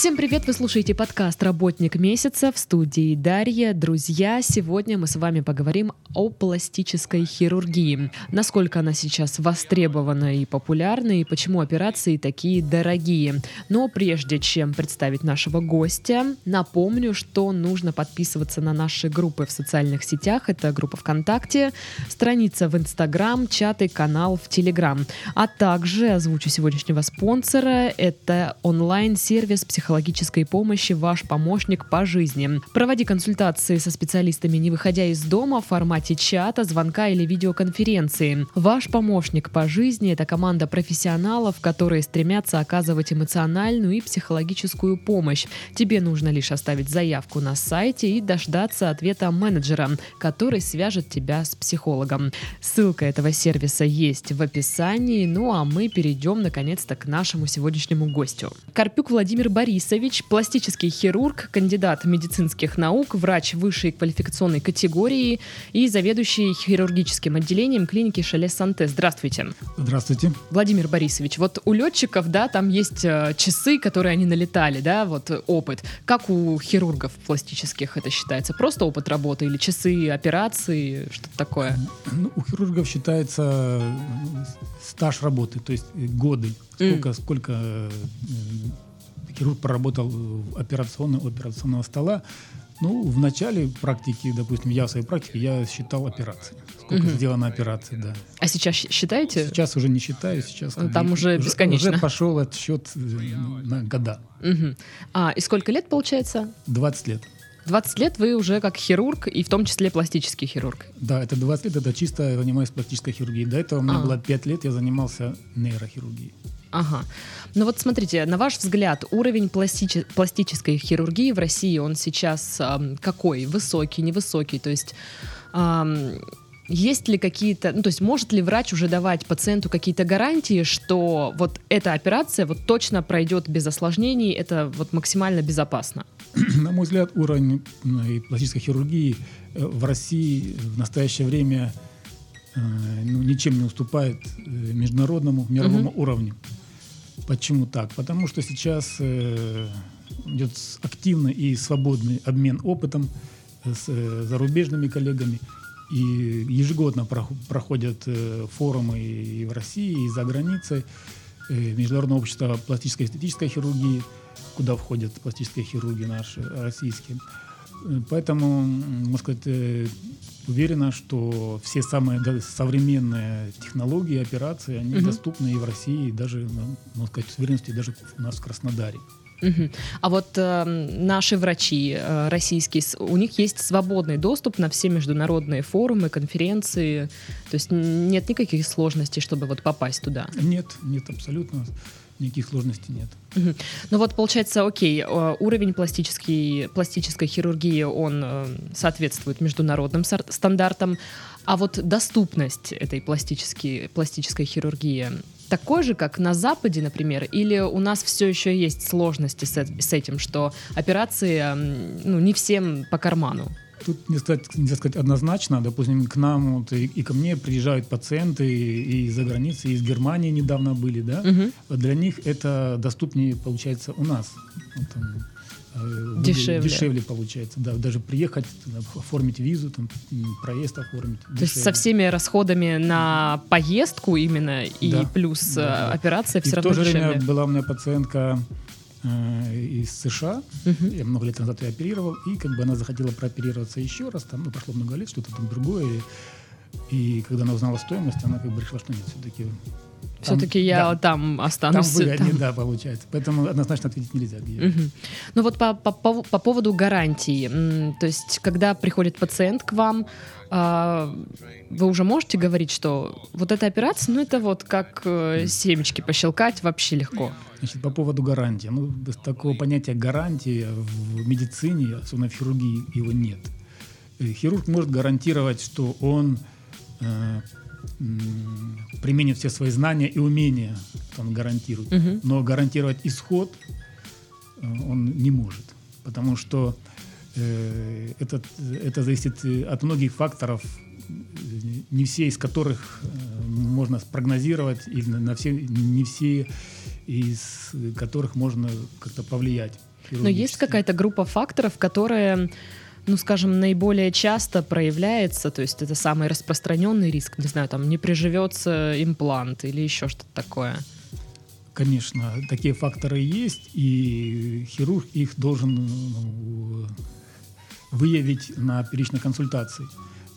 Всем привет! Вы слушаете подкаст «Работник месяца» в студии Дарья. Друзья, сегодня мы с вами поговорим о пластической хирургии. Насколько она сейчас востребована и популярна, и почему операции такие дорогие. Но прежде чем представить нашего гостя, напомню, что нужно подписываться на наши группы в социальных сетях. Это группа ВКонтакте, страница в Инстаграм, чаты, канал в Телеграм. А также озвучу сегодняшнего спонсора. Это онлайн-сервис психологии психологической помощи «Ваш помощник по жизни». Проводи консультации со специалистами, не выходя из дома в формате чата, звонка или видеоконференции. «Ваш помощник по жизни» — это команда профессионалов, которые стремятся оказывать эмоциональную и психологическую помощь. Тебе нужно лишь оставить заявку на сайте и дождаться ответа менеджера, который свяжет тебя с психологом. Ссылка этого сервиса есть в описании, ну а мы перейдем наконец-то к нашему сегодняшнему гостю. Карпюк Владимир Борисович Борисович, пластический хирург, кандидат медицинских наук, врач высшей квалификационной категории и заведующий хирургическим отделением клиники Шале Санте. Здравствуйте. Здравствуйте. Владимир Борисович, вот у летчиков, да, там есть э, часы, которые они налетали, да, вот опыт. Как у хирургов пластических это считается? Просто опыт работы или часы операции, что-то такое? Ну, у хирургов считается стаж работы, то есть годы, сколько, mm. сколько э, хирург проработал операционного, операционного стола. Ну, в начале практики, допустим, я в своей практике, я считал операции. Сколько угу. сделано операций, да. А сейчас считаете? Сейчас уже не считаю, сейчас... Ну, там уже, уже бесконечно. Уже пошел отсчет э, на года. Угу. А, и сколько лет получается? 20 лет. 20 лет вы уже как хирург, и в том числе пластический хирург. Да, это 20 лет, это чисто я занимаюсь пластической хирургией. До этого у меня а. было 5 лет, я занимался нейрохирургией. Ага. Ну вот смотрите, на ваш взгляд, уровень пластичи- пластической хирургии в России, он сейчас эм, какой? Высокий, невысокий? То есть эм, есть ли какие-то, ну то есть может ли врач уже давать пациенту какие-то гарантии, что вот эта операция вот точно пройдет без осложнений, это вот максимально безопасно? На мой взгляд, уровень ну, пластической хирургии э, в России в настоящее время э, ну, ничем не уступает э, международному мировому угу. уровню. Почему так? Потому что сейчас э, идет активный и свободный обмен опытом с э, зарубежными коллегами. И ежегодно проходят э, форумы и в России, и за границей. Э, Международное общество пластической и эстетической хирургии, куда входят пластические хирурги наши, российские. Э, поэтому, можно сказать, э, уверена, что все самые современные технологии, операции, они угу. доступны и в России, и даже, ну, можно сказать, с уверенностью даже у нас в Краснодаре. Угу. А вот э, наши врачи э, российские, у них есть свободный доступ на все международные форумы, конференции. То есть нет никаких сложностей, чтобы вот попасть туда. Нет, нет, абсолютно никаких сложностей нет. Ну вот получается, окей, э, уровень пластический, пластической хирургии, он э, соответствует международным стандартам, а вот доступность этой пластической, пластической хирургии такой же, как на Западе, например, или у нас все еще есть сложности с, с этим, что операции ну, не всем по карману? Тут не сказать, нельзя сказать однозначно. Допустим, к нам вот, и, и ко мне приезжают пациенты и из-за границы, и из Германии недавно были, да. Угу. Для них это доступнее получается у нас. Вот, там, э, дешевле. дешевле получается, да, даже приехать, оформить визу, там, проезд оформить. То есть со всеми расходами на поездку именно и да, плюс да, да. операция все и равно в то же время была у меня пациентка Э, из США. Uh-huh. Я много лет назад ее оперировал, и как бы она захотела прооперироваться еще раз, там, ну, прошло много лет, что-то там другое. И, и когда она узнала стоимость, она как бы решила, что нет, все-таки все-таки я да, там останусь. Там выгоднее, там. да, получается. Поэтому однозначно ответить нельзя. Угу. Ну вот по, по, по поводу гарантии. То есть, когда приходит пациент к вам, а, вы уже можете говорить, что вот эта операция, ну это вот как э, семечки пощелкать вообще легко. Значит, по поводу гарантии. Ну, такого понятия гарантии в медицине, особенно в хирургии, его нет. Э, хирург может гарантировать, что он э, применит все свои знания и умения, он гарантирует. Угу. Но гарантировать исход э, он не может. Потому что э, это, это зависит от многих факторов, не все из которых э, можно спрогнозировать, или на все, не все из которых можно как-то повлиять. Но есть какая-то группа факторов, которые ну, скажем, наиболее часто проявляется, то есть это самый распространенный риск, не знаю, там не приживется имплант или еще что-то такое? Конечно, такие факторы есть, и хирург их должен ну, выявить на первичной консультации.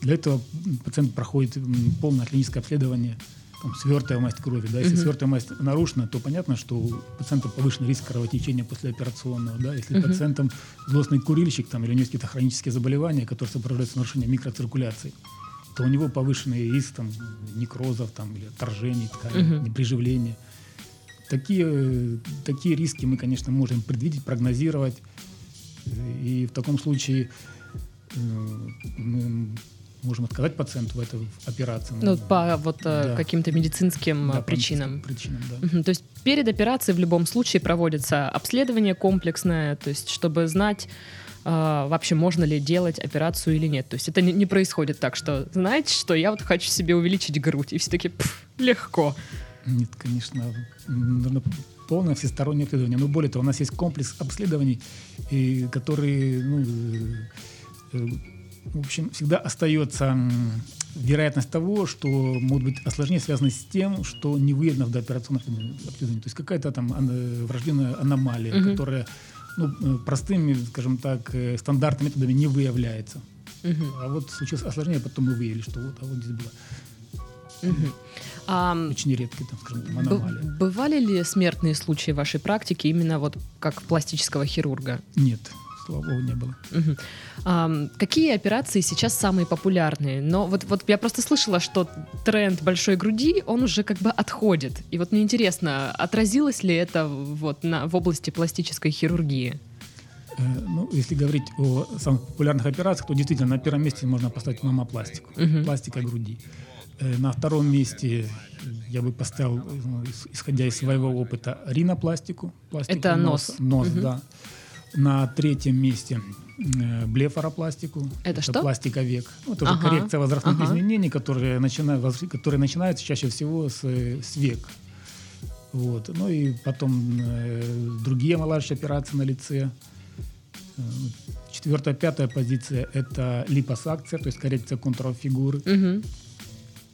Для этого пациент проходит полное клиническое обследование – там, свертая масть крови. Да? Если угу. свертая масть нарушена, то понятно, что у пациента повышенный риск кровотечения после операционного. Да? Если угу. пациентом злостный курильщик там, или у него есть какие-то хронические заболевания, которые сопровождаются нарушением микроциркуляции, то у него повышенный риск там, некрозов там, или отторжений ткани, угу. неприживления. Такие, такие риски мы, конечно, можем предвидеть, прогнозировать. И в таком случае э, мы можем отказать пациенту в этой операции. Ну, по вот э, да. каким-то медицинским да, э, причинам. причинам да. угу. То есть перед операцией в любом случае проводится обследование комплексное, то есть чтобы знать, э, вообще можно ли делать операцию или нет. То есть это не, не происходит так, что, знаете что, я вот хочу себе увеличить грудь, и все таки легко. Нет, конечно, нужно полное всестороннее обследование. Но более того, у нас есть комплекс обследований, и, которые ну, в общем, всегда остается вероятность того, что могут быть осложнения, связанные с тем, что не выявлено в дооперационном обследовании. То есть какая-то там врожденная аномалия, угу. которая ну, э, простыми, скажем так, э, стандартными методами не выявляется. Угу. А вот случилось осложнение, потом мы выявили, что вот, а вот здесь было. Угу. А, Очень редкие, там, скажем, там, аномалии. Бывали ли смертные случаи в вашей практике именно вот как пластического хирурга? Нет слава богу, не было. Угу. А, какие операции сейчас самые популярные? Но вот, вот я просто слышала, что тренд большой груди, он уже как бы отходит. И вот мне интересно, отразилось ли это вот на, в области пластической хирургии? Э, ну, если говорить о самых популярных операциях, то действительно на первом месте можно поставить мамопластику, угу. пластика груди. Э, на втором месте я бы поставил, ну, исходя из своего опыта, ринопластику. Это нос. Нос, нос угу. да. На третьем месте э, блефаропластику. Это, это что? Пластика век. Ну, это ага. коррекция возрастных ага. изменений, которые, начинают, которые начинаются чаще всего с, с век. Вот. Ну и потом э, другие омолаживающие операции на лице. Э, четвертая, пятая позиция – это липосакция, то есть коррекция контуров фигуры. Угу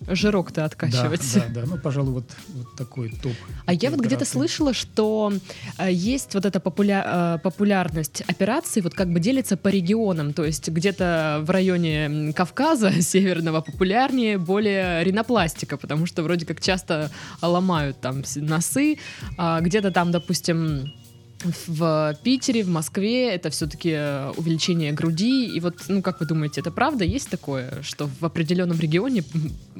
жирок-то откачивать. Да, да, да. Ну, пожалуй, вот, вот такой топ. А я вот где-то слышала, что э, есть вот эта популя... э, популярность операций, вот как бы делится по регионам. То есть где-то в районе Кавказа северного популярнее более ринопластика, потому что вроде как часто ломают там носы. А где-то там, допустим, в Питере, в Москве это все-таки э, увеличение груди. И вот, ну, как вы думаете, это правда? Есть такое, что в определенном регионе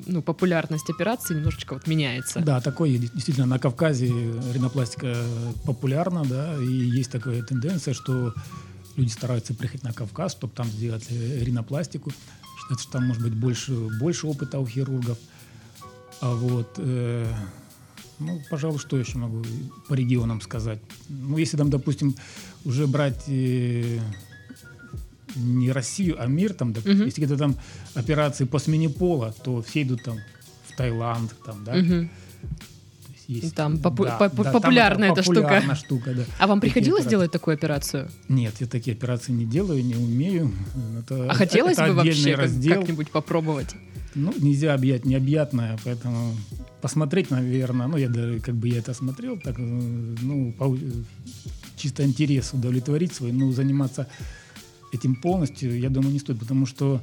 ну, популярность операции немножечко вот меняется? Да, такое действительно на Кавказе ринопластика популярна, да, и есть такая тенденция, что люди стараются приехать на Кавказ, чтобы там сделать э, ринопластику. Считается, что там может быть больше, больше опыта у хирургов. А вот э, ну, пожалуй, что еще могу по регионам сказать? Ну, если там, допустим, уже брать э, не Россию, а мир, там, допустим, угу. если где-то там операции по смене пола, то все идут там в Таиланд, там, да. Угу. Есть, там попу- да, по- да, популярная эта штука. штука да. А вам приходилось операции. делать такую операцию? Нет, я такие операции не делаю, не умею. Это, а хотелось это бы вообще раздел. как-нибудь попробовать? Ну, нельзя объять необъятное, поэтому посмотреть, наверное, ну, я даже, как бы я это смотрел, так, э, ну, по, чисто интерес удовлетворить свой, но заниматься этим полностью, я думаю, не стоит, потому что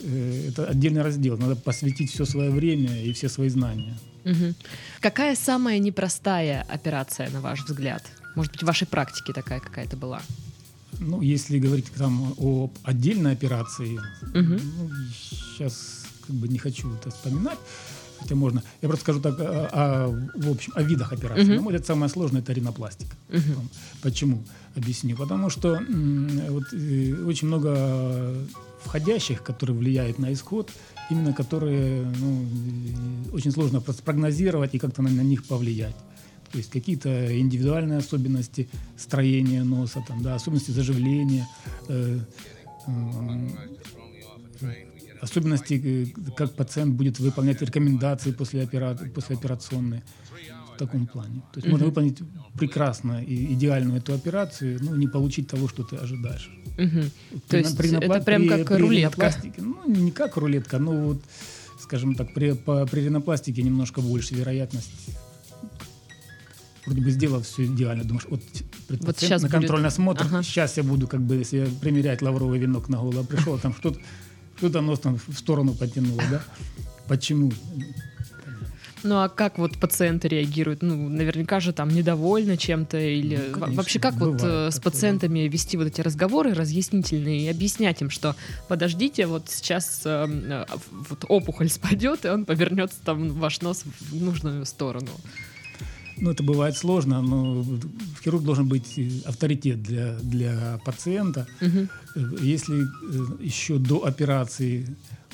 э, это отдельный раздел, надо посвятить все свое время и все свои знания. Угу. Какая самая непростая операция, на ваш взгляд? Может быть, в вашей практике такая какая-то была? Ну, если говорить там о отдельной операции, угу. ну, сейчас как бы не хочу это вспоминать, хотя можно. Я просто скажу так, о, а, а, в общем, о видах операций. Uh-huh. На мой взгляд, самое сложное – это ринопластика. Uh-huh. Почему? Объясню. Потому что вот, э, очень много входящих, которые влияют на исход, именно которые ну, очень сложно спрогнозировать и как-то на, на них повлиять. То есть какие-то индивидуальные особенности строения носа, там, да, особенности заживления, э, э, особенности, э, как пациент будет выполнять рекомендации после, опера... после операционной. в таком плане. То есть можно выполнить прекрасно и идеальную эту операцию, но не получить того, что ты ожидаешь. То есть это прям как рулетка? Ну, не как рулетка, но вот, скажем так, при, по, при ринопластике немножко больше вероятность вроде бы сделал все идеально, думаешь, вот, вот сейчас на контрольный осмотр, ага. сейчас я буду как бы, если примерять лавровый венок на голову, пришел, там что-то что-то нос там в сторону потянуло, да? Почему? Ну а как вот пациенты реагируют? Ну, наверняка же там недовольны чем-то или Ну, конечно, вообще как вот бывает э, с пациентами вести вот эти разговоры разъяснительные и объяснять им, что подождите, вот сейчас э, э, вот опухоль спадет и он повернется там ваш нос в нужную сторону. Ну, это бывает сложно, но хирург должен быть э, авторитет для, для пациента. Э, Если э, еще до операции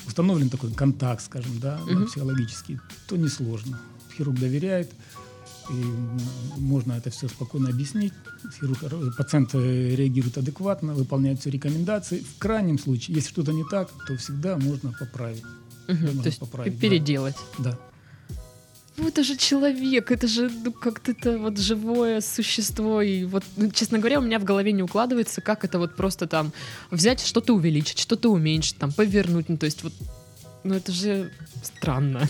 установлен такой контакт, скажем, да, Мгм. психологический, то несложно. Хирург доверяет, и можно это все спокойно объяснить. Хирург, э, пациент реагирует адекватно, выполняет все рекомендации. В крайнем случае, если что-то не так, то всегда можно поправить. Можно То есть поправить, переделать. Да. Ну это же человек, это же ну, как-то это вот живое существо. И вот, ну, честно говоря, у меня в голове не укладывается, как это вот просто там взять что-то увеличить, что-то уменьшить, там повернуть. Ну то есть вот, ну это же странно.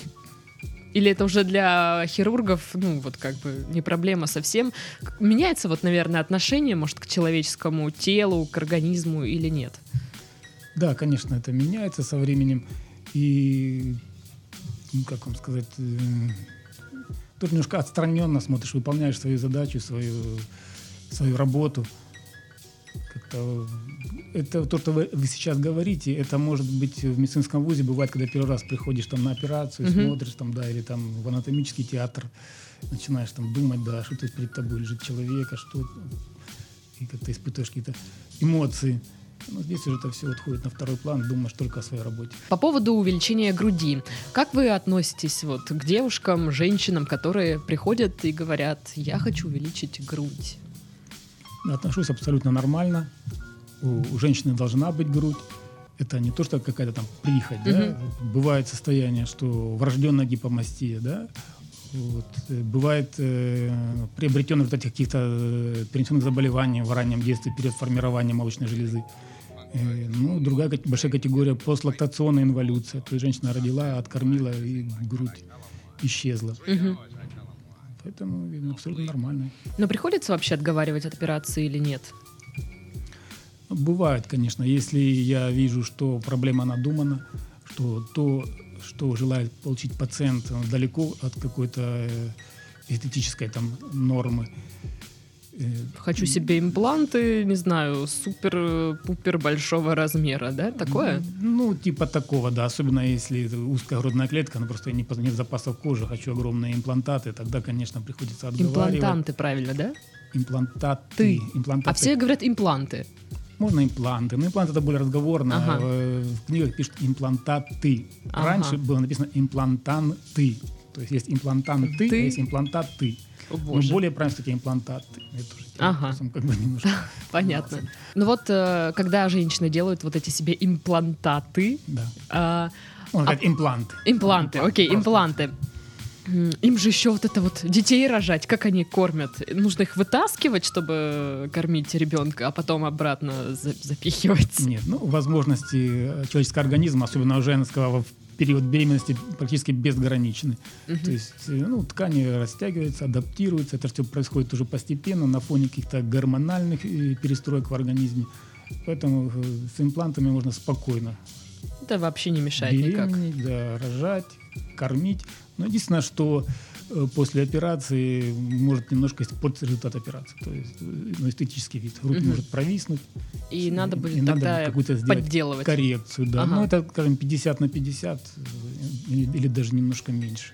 Или это уже для хирургов, ну вот как бы не проблема совсем. Меняется вот, наверное, отношение, может, к человеческому телу, к организму или нет? Да, конечно, это меняется со временем. И, ну, как вам сказать, э, тут немножко отстраненно смотришь, выполняешь свою задачу, свою, свою работу. Как-то это то, что вы, вы сейчас говорите, это может быть в медицинском вузе бывает, когда первый раз приходишь там на операцию, Мгм. смотришь там, да, или там в анатомический театр, начинаешь там думать, да, что тут перед тобой лежит человек, а что и как-то испытываешь какие-то эмоции. Но здесь уже это все отходит на второй план, думаешь только о своей работе. По поводу увеличения груди. Как вы относитесь вот к девушкам, женщинам, которые приходят и говорят, я хочу увеличить грудь? Отношусь абсолютно нормально. У, у женщины должна быть грудь. Это не то, что какая-то там прихоть. Да? Бывает состояние, что врожденная гипомастия, да? Вот. э, Бывает э, приобретенные вот этих каких-то э, перенесенных заболеваний в раннем детстве перед формированием молочной железы. Э, ну, другая большая категория постлактационная инволюция. То есть женщина родила, откормила и грудь исчезла. Мгм. Поэтому абсолютно нормально. Но приходится вообще отговаривать от операции или нет? Бывает, конечно, если я вижу, что проблема надумана, что то, что желает получить пациент, далеко от какой-то э, эстетической там нормы. Хочу себе импланты, не знаю, супер-пупер большого размера, да? Такое? Ну, типа такого, да. Особенно если узкая грудная клетка, ну просто не, нет запасов кожи, хочу огромные имплантаты, тогда, конечно, приходится отговаривать. Имплантанты, правильно, да? Имплантаты. Ты. Имплантаты. А все говорят импланты. Можно импланты. Но имплант это более разговорно. Ага. Э, В книгах пишут имплантаты. Ага. Раньше было написано имплантанты. То есть есть имплантанты, Ты. а есть имплантаты. О, боже. более правильно все-таки имплантаты. Это уже Ага. как бы немножко. Понятно. Ну вот, э, когда женщины делают вот эти себе имплантаты, Да. а, Можно сказать импланты. Импланты, окей, Просто. импланты. Им же еще вот это вот детей рожать, как они кормят? Нужно их вытаскивать, чтобы кормить ребенка, а потом обратно за- запихивать. Нет, ну, возможности э, человеческого организма, особенно женского, в период беременности практически безграничны. Мгм. То есть, э, ну, ткани растягиваются, адаптируются. Это все происходит уже постепенно на фоне каких-то гормональных э, перестроек в организме. Поэтому э, с имплантами можно спокойно Это вообще не мешает никак. да, рожать, кормить. Но единственное, что после операции может немножко испортить результат операции. То есть э, ну, эстетический вид. Мгм. может провиснуть. И надо И будет надо тогда какую-то сделать подделывать. коррекцию, да. Ага. Ну, это, скажем, 50 на 50 э, или, даже немножко меньше.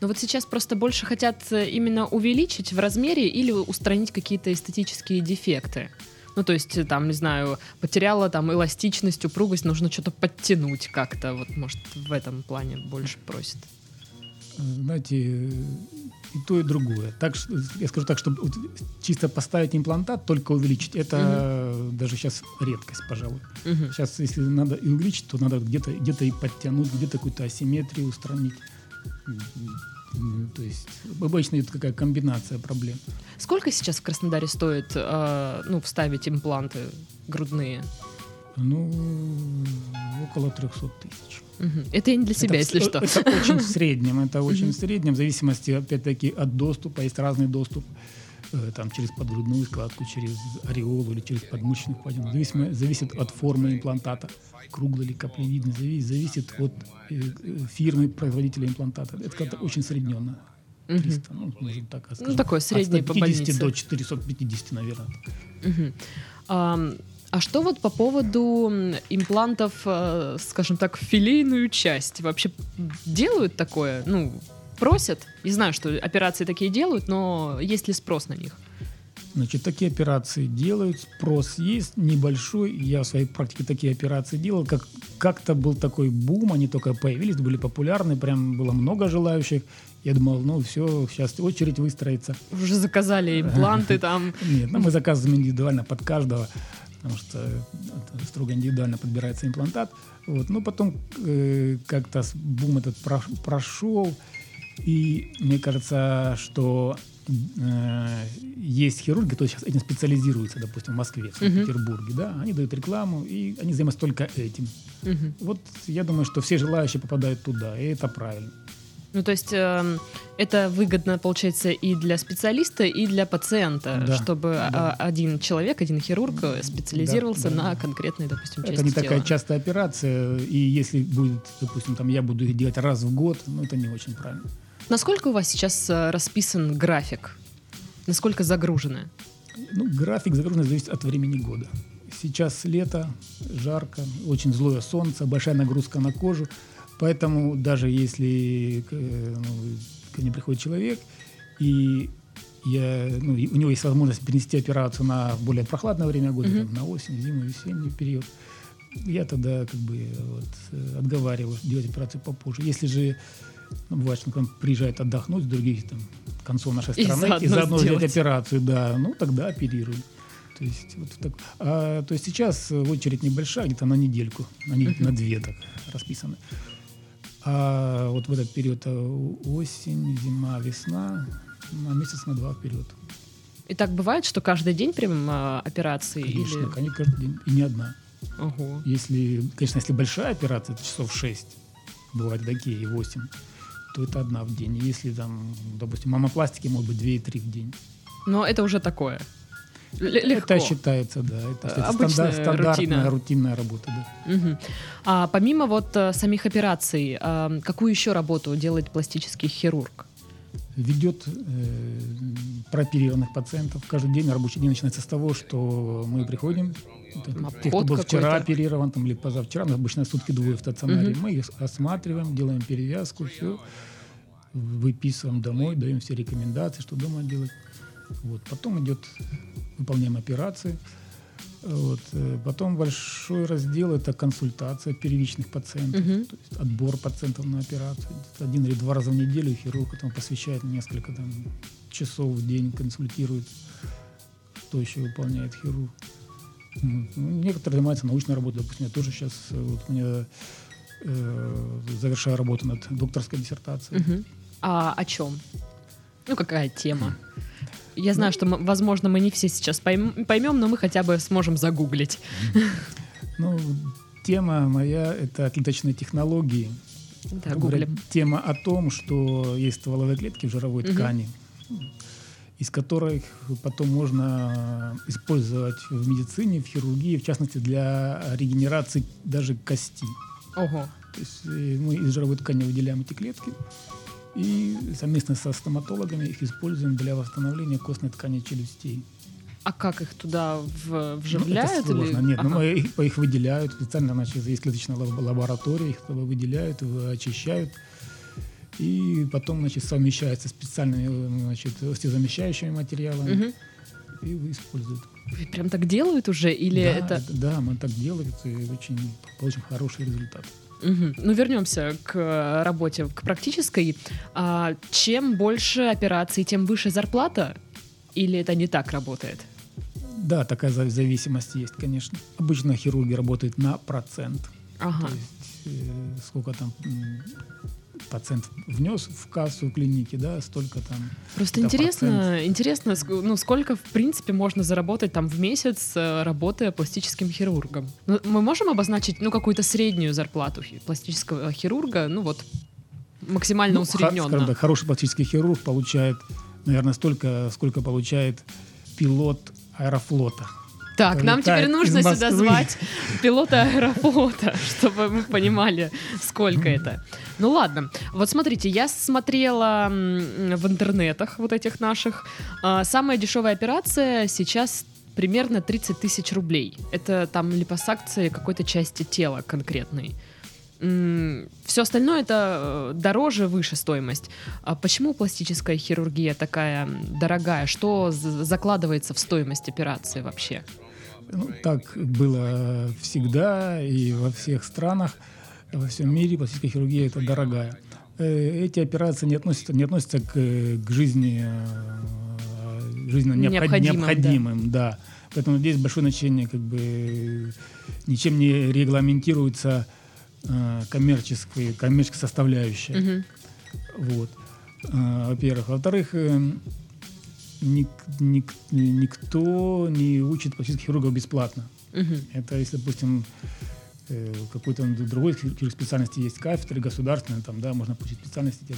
Но вот сейчас просто больше хотят э, именно увеличить в размере или устранить какие-то эстетические дефекты. Ну, то есть, э, там, не знаю, потеряла там эластичность, упругость, нужно что-то подтянуть как-то. Вот, может, в этом плане больше просят. Знаете, и то, и другое. Так, я скажу так, чтобы чисто поставить имплантат, только увеличить, это э, даже сейчас редкость, пожалуй. Мгм. Сейчас, если надо и увеличить, то надо где-то где и подтянуть, где-то какую-то асимметрию устранить. То есть обычно это какая комбинация проблем. Сколько сейчас в Краснодаре стоит э, ну, вставить импланты грудные? Ну, около 300 тысяч. Это я не для себя, это, если что. Это очень в среднем, это очень в среднем, в зависимости, опять-таки, от доступа. Есть разный доступ, э, там, через подгрудную складку, через ореолу или через подмышечную впадину. Зависимо- зависит от формы имплантата, круглый или каплевидный, зависит, зависит от э, э, фирмы производителя имплантата. Это как-то очень средненно. 300, ну, можем так скажем. такой средний от по 150 больнице. до 450, наверное. Мгм. Ам, А что вот по поводу имплантов, э, скажем так, в филейную часть? Вообще делают такое? Ну, просят? Не знаю, что операции такие делают, но есть ли спрос на них? Значит, такие операции делают, спрос есть небольшой. Я в своей практике такие операции делал. Как, как-то был такой бум, они только появились, были популярны, прям было много желающих. Я думал, ну все, сейчас очередь выстроится. Уже заказали импланты там. Нет, ну, мы заказываем индивидуально под каждого, потому что строго индивидуально подбирается имплантат. Вот. Но потом э, как-то бум этот прош- прошел, и мне кажется, что э, есть хирурги, которые сейчас этим специализируются, допустим, в Москве, в. Санкт-Петербурге, да, они дают рекламу, и они занимаются только этим. Мгм. Вот я думаю, что все желающие попадают туда, и это правильно. Ну, то есть эм, это выгодно, получается, и для специалиста, и для пациента, Да, чтобы да. а, один человек, один хирург э, специализировался Да, да. на конкретной, допустим, части Это не тела. такая частая операция, и если будет, допустим, там я буду их делать раз в год, ну это не очень правильно. Насколько у вас сейчас э, расписан график? Насколько загружено? Ну, график загруженности зависит от времени года. Сейчас лето, жарко, очень злое солнце, большая нагрузка на кожу. Поэтому даже если э, ну, ко мне приходит человек, и я, ну, и у него есть возможность перенести операцию на более прохладное время года, Мгм. там, на осень, зиму, весенний период, я тогда как бы вот, э, отговариваю делать операцию попозже. Если же ну, бывает, что к нам приезжает отдохнуть с других там, концов нашей И страны, заодно и заодно сделать операцию, да, ну тогда оперируем. То есть, вот так. А, то есть сейчас э, очередь небольшая, где-то на недельку, на, не- Мгм. на две так расписаны. А вот в этот период э, осень, зима, весна, на месяц на два вперед. И так бывает, что каждый день прям а, операции? Конечно, или... конечно, каждый день. И не одна. Ого. Если, конечно, если большая операция, это часов 6, бывают такие, и 8, то это одна в день. Если там, допустим, мамопластики могут быть 2 и 3 в день. Но это уже такое. Легко. Это считается, да. Это, кстати, Обычная стандар- стандартная рутина. рутинная работа, да. Мгм. А помимо вот э, самих операций, а, какую еще работу делает пластический хирург? ведет э, прооперированных пациентов. Каждый день рабочий день начинается с того, что мы приходим, это Там те, кто был вчера оперирован там, или позавчера, нас обычно сутки двое в стационаре, Мгм. мы их осматриваем, делаем перевязку, все, выписываем домой, даем все рекомендации, что дома делать. Вот. Потом идет, выполняем операции. Вот. э, Потом большой раздел – это консультация первичных пациентов, Мгм. то есть отбор пациентов на операцию. Один или два раза в неделю хирург этому посвящает несколько там, часов в день, консультирует, что еще выполняет хирург. Вот. Ну, некоторые занимаются научной работой. Допустим, я тоже сейчас э, вот, у меня э, завершаю работу над докторской диссертацией. Мгм. А о чем? Ну, какая тема? Я знаю, что, м- возможно, мы не все сейчас пойм- поймем, но мы хотя бы сможем загуглить. Ну, тема моя – это клеточные технологии. Да, гуглим. Тема о том, что есть стволовые клетки в жировой Мгм. ткани, из которых потом можно использовать в медицине, в хирургии, в частности для регенерации даже кости. Ого. То есть э, мы из жировой ткани выделяем эти клетки и совместно со стоматологами их используем для восстановления костной ткани челюстей. А как их туда в- Ну, вживляют? это сложно. или- Нет, ну, Ага. мы их, их выделяют специально, значит, есть клеточная лаб- лаборатория, их выделяют, очищают. И потом, значит, совмещается специальными, значит, остеозамещающими материалами Мгм. и используют. Прям так делают уже? Или да, это... Да, мы так делаем, и очень, получим хороший результат. Мгм. Ну, вернемся к э, работе, к практической. А, чем больше операций, тем выше зарплата? Или это не так работает? Да, такая за- зависимость есть, конечно. Обычно хирурги работают на процент. Ага. То есть э, сколько там пациент внес в кассу клиники, да, столько там. Просто интересно, процент. интересно, ну сколько в принципе можно заработать там в месяц, э, работая пластическим хирургом. Ну, мы можем обозначить, ну какую-то среднюю зарплату пластического хирурга, ну вот максимально ну, усредненно. так, хороший пластический хирург получает, наверное, столько, сколько получает пилот аэрофлота. Так, нам теперь нужно сюда звать пилота аэрофлота, чтобы мы понимали, сколько это. Ну ладно, вот смотрите, я смотрела в интернетах вот этих наших. А, самая дешевая операция сейчас примерно 30 тысяч рублей. Это там липосакция какой-то части тела конкретной. Все остальное это э, дороже, выше стоимость. А почему пластическая хирургия такая дорогая? Что закладывается в стоимость операции вообще? Ну, так было всегда и во всех странах, во всем мире пластическая хирургия это дорогая. Э, эти операции не относятся, не относятся к, к жизни, э, жизненно необходимым, необходимым да. да. Поэтому здесь большое значение как бы ничем не регламентируется э, коммерческая, коммерческая составляющая. Угу. Вот. Во-первых. Во-вторых, ник, ник, никто не учит пластических хирургов бесплатно. Угу. Это если, допустим, э, какой-то другой специальности есть кафедры государственные, там, да, можно получить специальности.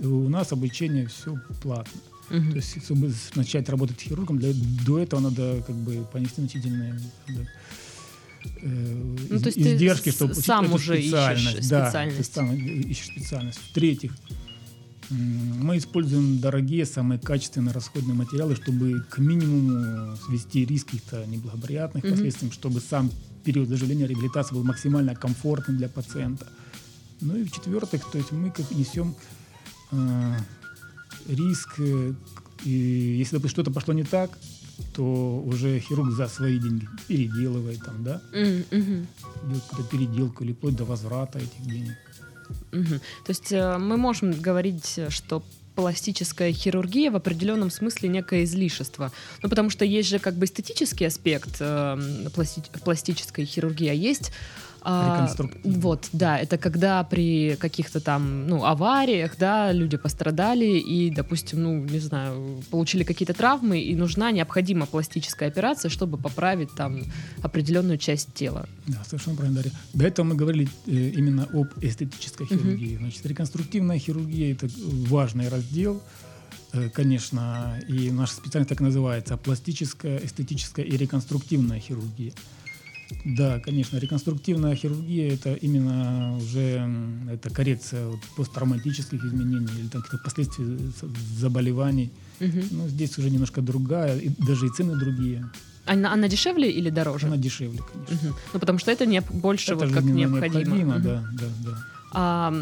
У нас обучение все платно. Угу. То есть, чтобы начать работать хирургом, для, до этого надо как бы понести значительные надо, э, ну, то есть издержки, чтобы сам уже специальность. Ищешь да, специальность. ты сам ищешь специальность. В-третьих, мы используем дорогие, самые качественные расходные материалы, чтобы к минимуму свести риск каких-то неблагоприятных mm-hmm. последствий, чтобы сам период заживления реабилитации был максимально комфортным для пациента. Ну и в-четвертых, то есть мы как несем э, риск, э, и если, допустим, что-то пошло не так, то уже хирург за свои деньги переделывает там, да, mm-hmm. какую-то переделку или вплоть до возврата этих денег. Угу. То есть э, мы можем говорить, что пластическая хирургия в определенном смысле некое излишество. Ну, потому что есть же как бы эстетический аспект э, пласти пластической хирургии, а есть а, вот, да, это когда при каких-то там, ну, авариях, да, люди пострадали и, допустим, ну, не знаю, получили какие-то травмы, и нужна необходима пластическая операция, чтобы поправить там определенную часть тела. Да, совершенно правильно, Дарья. До этого мы говорили э, именно об эстетической хирургии. Угу. Значит, реконструктивная хирургия – это важный раздел, э, конечно, и наша специальность так называется – пластическая, эстетическая и реконструктивная хирургия. Да, конечно, реконструктивная хирургия это именно уже это коррекция вот, посттравматических изменений или там каких-то последствий заболеваний. Угу. Ну, здесь уже немножко другая, и даже и цены другие. Она, она дешевле или дороже? Она дешевле, конечно. Угу. Ну, потому что это не больше это вот как необходимо. необходимо угу. да, да, да. А,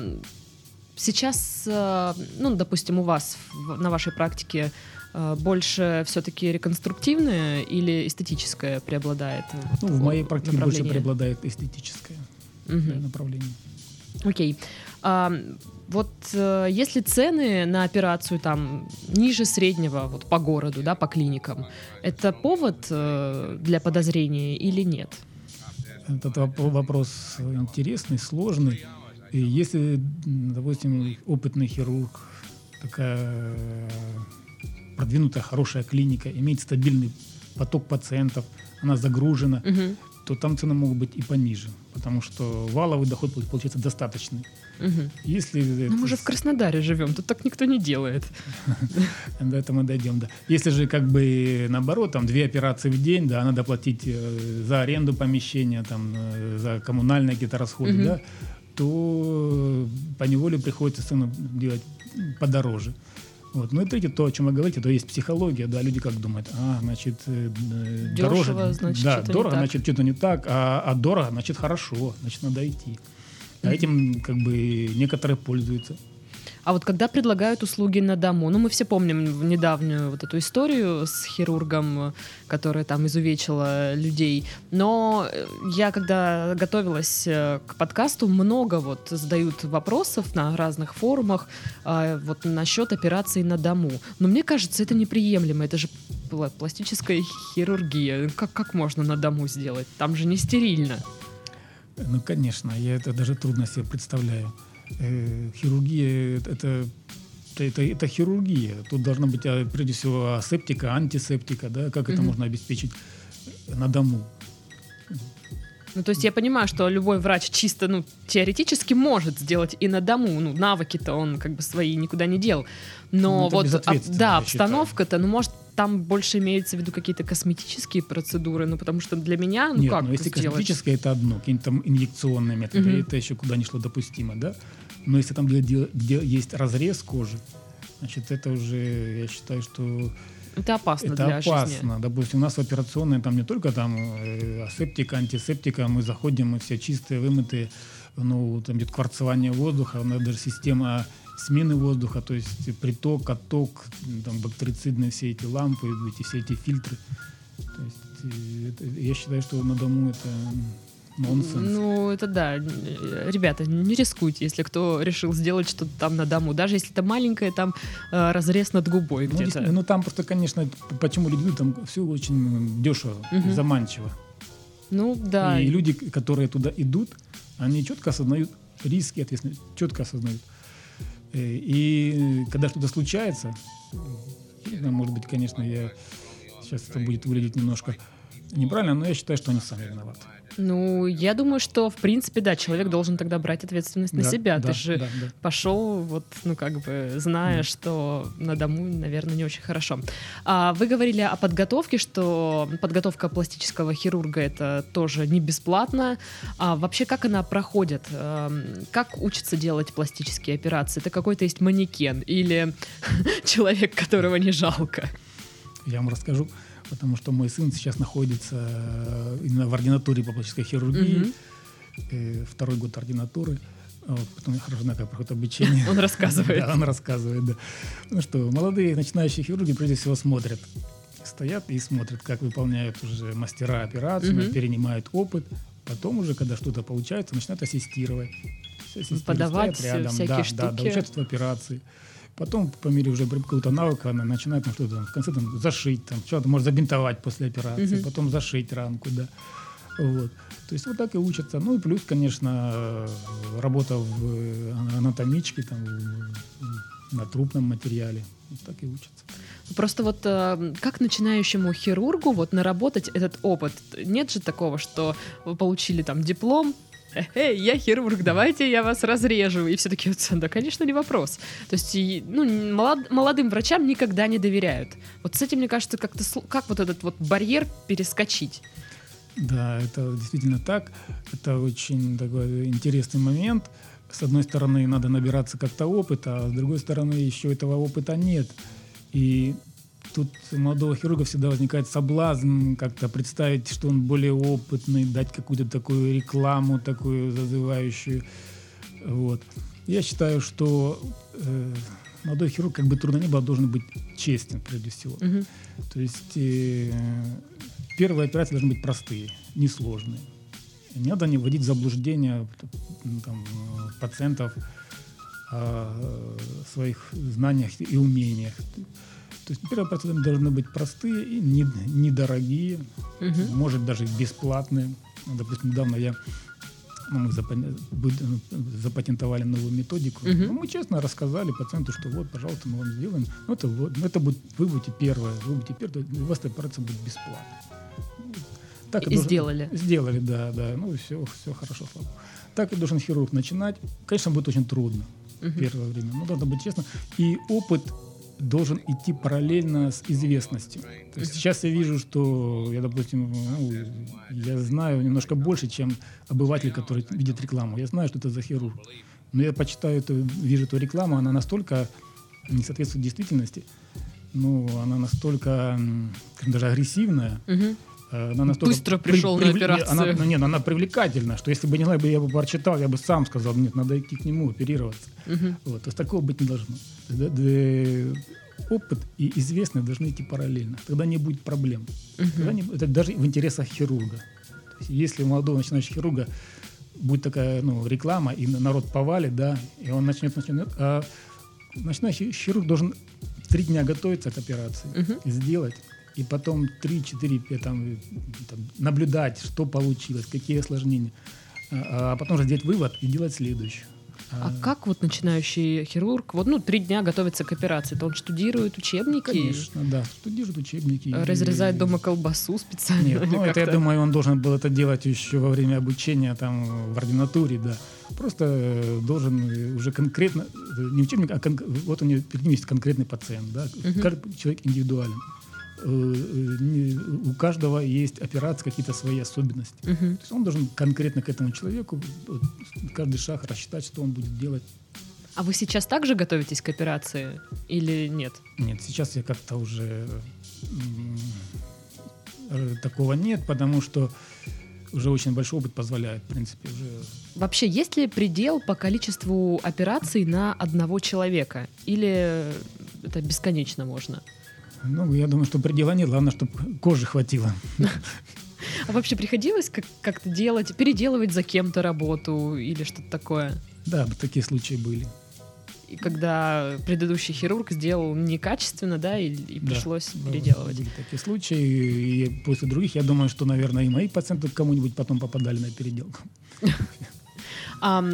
сейчас, э, ну, допустим, у вас на вашей практике больше все-таки реконструктивное или эстетическое преобладает? Ну, в моей практике больше преобладает эстетическое угу. направление. Окей. А, вот э, если цены на операцию там ниже среднего вот по городу, да, по клиникам, это повод э, для подозрения или нет? Этот вопрос интересный, сложный. И если, допустим, опытный хирург, такая продвинутая, хорошая клиника, имеет стабильный поток пациентов, она загружена, угу. то там цены могут быть и пониже, потому что валовый доход получается достаточный. Угу. Если Но это... мы уже в Краснодаре живем, тут так никто не делает. До этого мы дойдем, да. Если же как бы наоборот, там две операции в день, да, надо платить э, за аренду помещения, там, э, за коммунальные какие-то расходы, да, то по неволе приходится цену делать подороже. Вот. Ну и третье, то, о чем вы говорите, то есть психология, да, люди как думают, а, значит, э, Дешево, дороже, значит, да, дорого, значит, что-то не так, а, а дорого, значит, хорошо, значит, надо идти. А этим как бы некоторые пользуются. А вот когда предлагают услуги на дому, ну мы все помним недавнюю вот эту историю с хирургом, которая там изувечила людей, но э, я когда готовилась э, к подкасту, много вот задают вопросов на разных форумах а, вот насчет операции на дому. Но мне кажется, это неприемлемо, это же пластическая хирургия. Как, как можно на дому сделать? Там же не стерильно. Ну, конечно, я это даже трудно себе представляю. Э, хирургия это, это, это хирургия. Тут должна быть а, прежде всего асептика, антисептика, да, как это можно обеспечить на дому. Ну, то есть я понимаю, что любой врач чисто, ну, теоретически может сделать и на дому. Ну, навыки-то он как бы свои никуда не дел. Но Ну, вот, об- безответственно, да, обстановка-то, ну, может, там больше имеется в виду какие-то косметические процедуры, ну, потому что для меня, ну, Нет, как ну если сделать? косметическое, это одно, какие-нибудь там инъекционные методы, Мгм. это еще куда ни шло допустимо, да. Но если там где, где- где есть разрез кожи, значит, это уже, я считаю, что Это опасно это для опасно. жизни. Допустим, у нас в операционной там не только там э, асептика, антисептика, мы заходим, мы все чистые, вымытые, ну, там идет кварцевание воздуха, у нас даже система смены воздуха, то есть приток, отток, там бактерицидные все эти лампы, эти, все эти фильтры. То есть э, это- я считаю, что на дому это нонсенс. Ну, это да. Ребята, не рискуйте, если кто решил сделать что-то там на дому. Даже если это маленькое, там э, разрез над губой Ну, где-то. ну, там просто, конечно, почему люди идут, там все очень дешево, Мгм. заманчиво. Ну, да. И люди, которые туда идут, они четко осознают риски, ответственность, четко осознают. И когда что-то случается, знаю, может быть, конечно, я сейчас это будет выглядеть немножко неправильно, но я считаю, что они сами виноваты. Ну, я думаю, что, в принципе, да, человек должен тогда брать ответственность на Да, себя. да, Ты же да, да. пошел, вот, ну, как бы, зная, Да. что на дому, наверное, не очень хорошо. А вы говорили о подготовке, что подготовка пластического хирурга это тоже не бесплатно. А вообще, как она проходит? Эм, Как учится делать пластические операции? Это какой-то есть манекен или человек, которого не жалко? Я вам расскажу, потому что мой сын сейчас находится э, именно в ординатуре по пластической хирургии, э, второй год ординатуры. Вот, потом хорошо знаю, как проходит обучение. Он рассказывает. Да, он рассказывает, да. Ну что, молодые начинающие хирурги прежде всего смотрят. Стоят и смотрят, как выполняют уже мастера операцию, Мгм. перенимают опыт. Потом уже, когда что-то получается, начинают ассистировать. Все ассистируют, Подавать рядом, всякие да, штуки. Да, да, участвуют в операции. Потом, по мере уже какого-то навыка, она начинает там что-то в конце там зашить, там, что-то может забинтовать после операции, Мгм. потом зашить ранку, да. Вот. То есть вот так и учатся. Ну и плюс, конечно, работа в э, анатомичке, там, на трупном материале. Вот так и учатся. Просто вот э, как начинающему хирургу вот наработать этот опыт? Нет же такого, что вы получили там диплом, Эй, я хирург, давайте я вас разрежу. И все таки да, конечно, не вопрос. То есть, ну, молод- молодым врачам никогда не доверяют. Вот с этим, мне кажется, как-то как вот этот вот барьер перескочить? Да, это действительно так. Это очень такой интересный момент. С одной стороны, надо набираться как-то опыта, а с другой стороны, еще этого опыта нет. И тут у молодого хирурга всегда возникает соблазн как-то представить, что он более опытный, дать какую-то такую рекламу, такую зазывающую. Вот. Я считаю, что э, молодой хирург, как бы трудно ни было, должен быть честен прежде всего. Мгм. То есть э, первые операции должны быть простые, несложные. Не надо не вводить в заблуждение там, пациентов о э, своих знаниях и умениях. То есть первые операции должны быть простые и не- недорогие, Мгм. может даже бесплатные. Допустим, недавно я ну, мы запатентовали новую методику. Мгм. Ну, мы честно рассказали пациенту, что вот, пожалуйста, мы вам сделаем. Ну, это, вот, ну, это будет, вы будете первые, вы будете первые, у вас эта операция будет бесплатно. Так И должен- сделали. Сделали, да, да. Ну, и все, все хорошо, слава. Так и должен хирург начинать. Конечно, будет очень трудно Мгм. первое время. Но надо быть честно. И опыт должен идти параллельно с известностью. То есть сейчас я вижу, что я, допустим, ну, я знаю немножко больше, чем обыватель, который видит рекламу. Я знаю, что это за хирург. Но я почитаю эту, вижу эту рекламу, она настолько не соответствует действительности, ну, она настолько даже агрессивная, э, она настолько Быстро пришел на операцию. Она, ну, нет, она привлекательна, что если бы не знаю, я бы прочитал, я бы сам сказал, нет, надо идти к нему оперироваться. Мгм. Вот, то есть такого быть не должно. Опыт и известность должны идти параллельно. Тогда не будет проблем. Тогда не- это даже в интересах хирурга. То есть если у молодого начинающего хирурга будет такая ну, реклама, и народ повалит, да, и он начнет, начнет, а начинающий хирург должен три дня готовиться к операции, Мгм. сделать, и потом 3-4 там, там, наблюдать, что получилось, какие осложнения, а, а потом уже сделать вывод и делать следующее. А как вот начинающий хирург, вот ну три дня готовится к операции, то он штудирует учебники? Конечно, да, штудирует учебники. Разрезает дома колбасу специально? Нет, ну это я думаю, он должен был это делать еще во время обучения там в ординатуре, да. Просто э, должен э, уже конкретно, э, не учебник, а кон, вот у него перед ним есть конкретный пациент, да, угу. каждый человек индивидуален. У каждого есть операция, какие-то свои особенности. Угу. То есть он должен конкретно к этому человеку каждый шаг рассчитать, что он будет делать. А вы сейчас также готовитесь к операции или нет? Нет, сейчас я как-то уже такого нет, потому что уже очень большой опыт позволяет, в принципе, уже. Вообще, есть ли предел по количеству операций на одного человека? Или это бесконечно можно? Ну, я думаю, что предела нет, главное, чтобы кожи хватило. А вообще приходилось как-то делать, переделывать за кем-то работу или что-то такое? Да, такие случаи были и когда предыдущий хирург сделал некачественно, да, и, и да, пришлось переделывать. Были такие случаи, и после других, я думаю, что, наверное, и мои пациенты кому-нибудь потом попадали на переделку. А,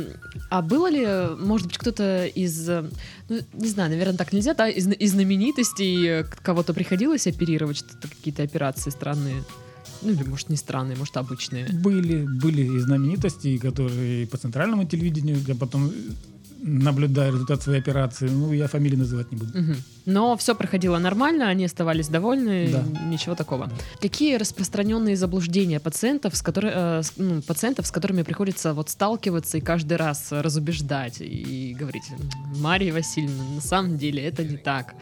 а было ли, может быть, кто-то из, ну, не знаю, наверное, так нельзя, да, из, из знаменитостей кого-то приходилось оперировать, что-то какие-то операции странные? Ну, или, может, не странные, может, обычные. Были, были и знаменитости, которые по центральному телевидению, я потом наблюдая результат своей операции, ну, я фамилии называть не буду. Угу. Но все проходило нормально, они оставались довольны, да. ничего такого. Да. Какие распространенные заблуждения пациентов, с, который, э, ну, пациентов, с которыми приходится вот сталкиваться и каждый раз разубеждать и говорить, Мария Васильевна, на самом деле это не так?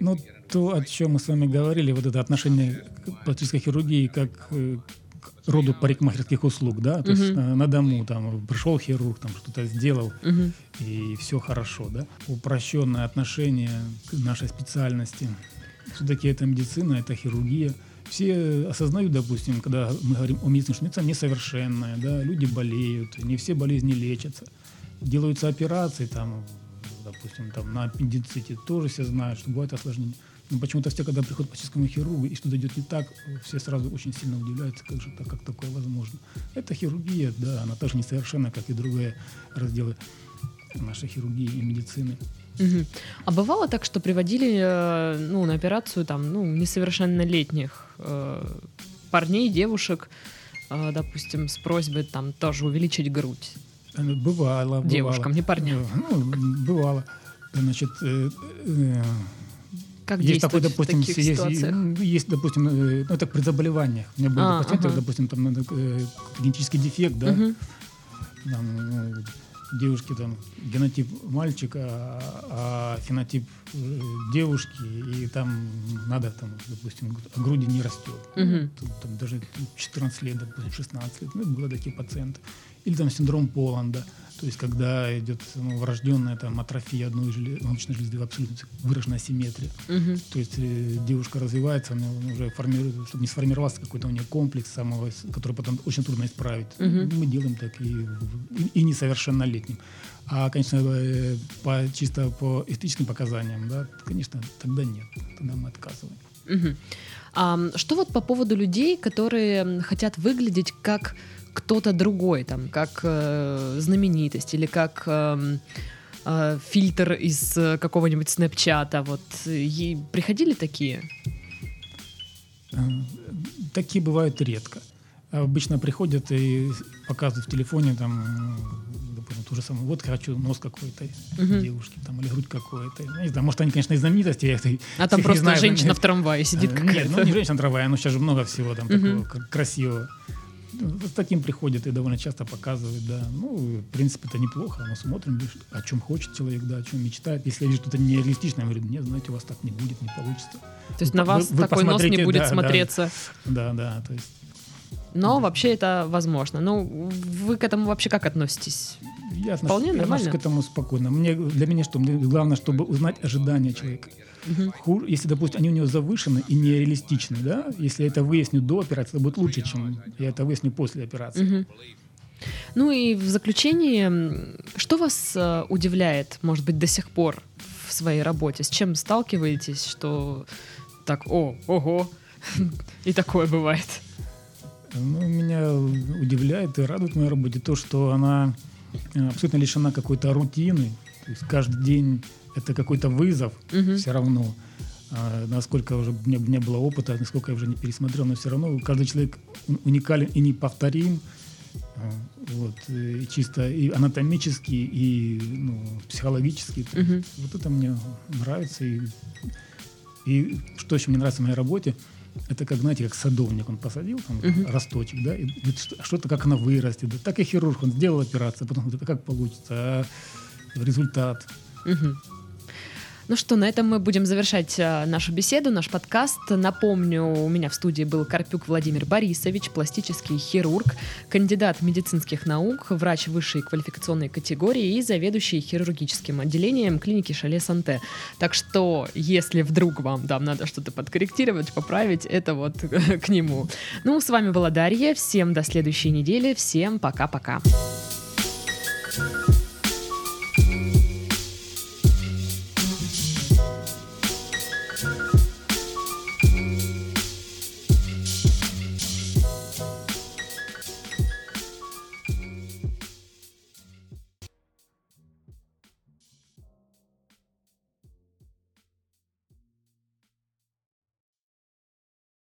Ну, то, о чем мы с вами говорили, вот это отношение к пластической хирургии как э, роду парикмахерских услуг, да, то uh-huh. есть на, на дому там пришел хирург, там что-то сделал uh-huh. и все хорошо, да. Упрощенное отношение к нашей специальности. Все-таки это медицина, это хирургия. Все осознают, допустим, когда мы говорим о медицине, что медицина несовершенная, да, люди болеют, не все болезни лечатся. Делаются операции, там, допустим, там на аппендиците, тоже все знают, что бывает осложнение. Но почему-то все, когда приходят к пластическому хирургу, и что-то идет не так, все сразу очень сильно удивляются, как же так, как такое возможно. Это хирургия, да, она тоже несовершенна, как и другие разделы нашей хирургии и медицины. Угу. А бывало так, что приводили э, ну, на операцию там, ну, несовершеннолетних э, парней, девушек, э, допустим, с просьбой там тоже увеличить грудь? Э, бывало. Девушкам, бывало. не парням. Ну, бывало. Значит, э, э, как есть такой, допустим, в таких есть, есть, допустим, э, ну, так при заболеваниях. У меня были а, пациенты, ага. допустим, там э, генетический дефект, да, угу. там, ну, девушки там генотип мальчика, а, а фенотип э, девушки, и там надо там, допустим, груди не растет. Угу. Там, там даже 14 лет, допустим, 16 лет. Ну, было такие пациенты. Или там синдром Поланда. То есть, когда идет ну, врожденная там, атрофия одной желез... молочной железы в абсолютно выраженная асимметрия. Угу. То есть э, девушка развивается, она уже формирует, чтобы не сформировался какой-то у нее комплекс, самого, который потом очень трудно исправить. Угу. Мы делаем так и, и, и несовершеннолетним. А, конечно, э, по, чисто по эстетическим показаниям, да, конечно, тогда нет, тогда мы отказываем. Угу. А, что вот по поводу людей, которые хотят выглядеть как кто-то другой, там, как э, знаменитость или как э, э, фильтр из э, какого-нибудь снэпчата. Вот и приходили такие? Э, такие бывают редко. Обычно приходят и показывают в телефоне там допустим, ту же самую, вот хочу нос какой-то uh-huh. девушки, там, или грудь какой-то. Не знаю, может, они, конечно, из знаменитости. Я а там просто знаю, женщина в трамвае сидит какая-то. Нет, ну не женщина в трамвае, но сейчас же много всего там uh-huh. такого красивого. С таким приходят и довольно часто показывают, да. Ну, в принципе, это неплохо. Мы смотрим, о чем хочет человек, да, о чем мечтает. Если я вижу что-то нереалистичное, я говорю, нет, знаете, у вас так не будет, не получится. То есть вы, на вас вы, такой нос не будет да, смотреться. Да, да, да, то есть. Но да. вообще это возможно. Ну, вы к этому вообще как относитесь? Я Вполне отношусь, нормально. Я к этому спокойно. Мне, для меня что? Мне главное, чтобы узнать ожидания человека. Угу. Если, допустим, они у него завышены и нереалистичны, да, если я это выясню до операции, это будет лучше, чем я это выясню после операции. Угу. Ну и в заключение, что вас э, удивляет, может быть, до сих пор в своей работе? С чем сталкиваетесь, что так, о, ого, и такое бывает? Ну, меня удивляет и радует в моей работе то, что она э, абсолютно лишена какой-то рутины. То есть каждый день это какой-то вызов Мгм. все равно. А, насколько уже не, не было опыта, насколько я уже не пересмотрел, но все равно каждый человек у- уникален и неповторим. А, Вот, и чисто и анатомически, и ну, психологически. Мгм. Вот это мне нравится. И, и что еще мне нравится в моей работе, это как, знаете, как садовник. Он посадил там Мгм. росточек, да, и что- что-то как она вырастет. Да. Так и хирург, он сделал операцию, потом вот это как получится, а результат. Мгм. Ну что, на этом мы будем завершать а, нашу беседу, наш подкаст. Напомню, у меня в студии был Карпюк Владимир Борисович, пластический хирург, кандидат медицинских наук, врач высшей квалификационной категории и заведующий хирургическим отделением клиники Шале Санте. Так что, если вдруг вам там надо что-то подкорректировать, поправить, это вот к нему. Ну, с вами была Дарья. Всем до следующей недели. Всем пока-пока.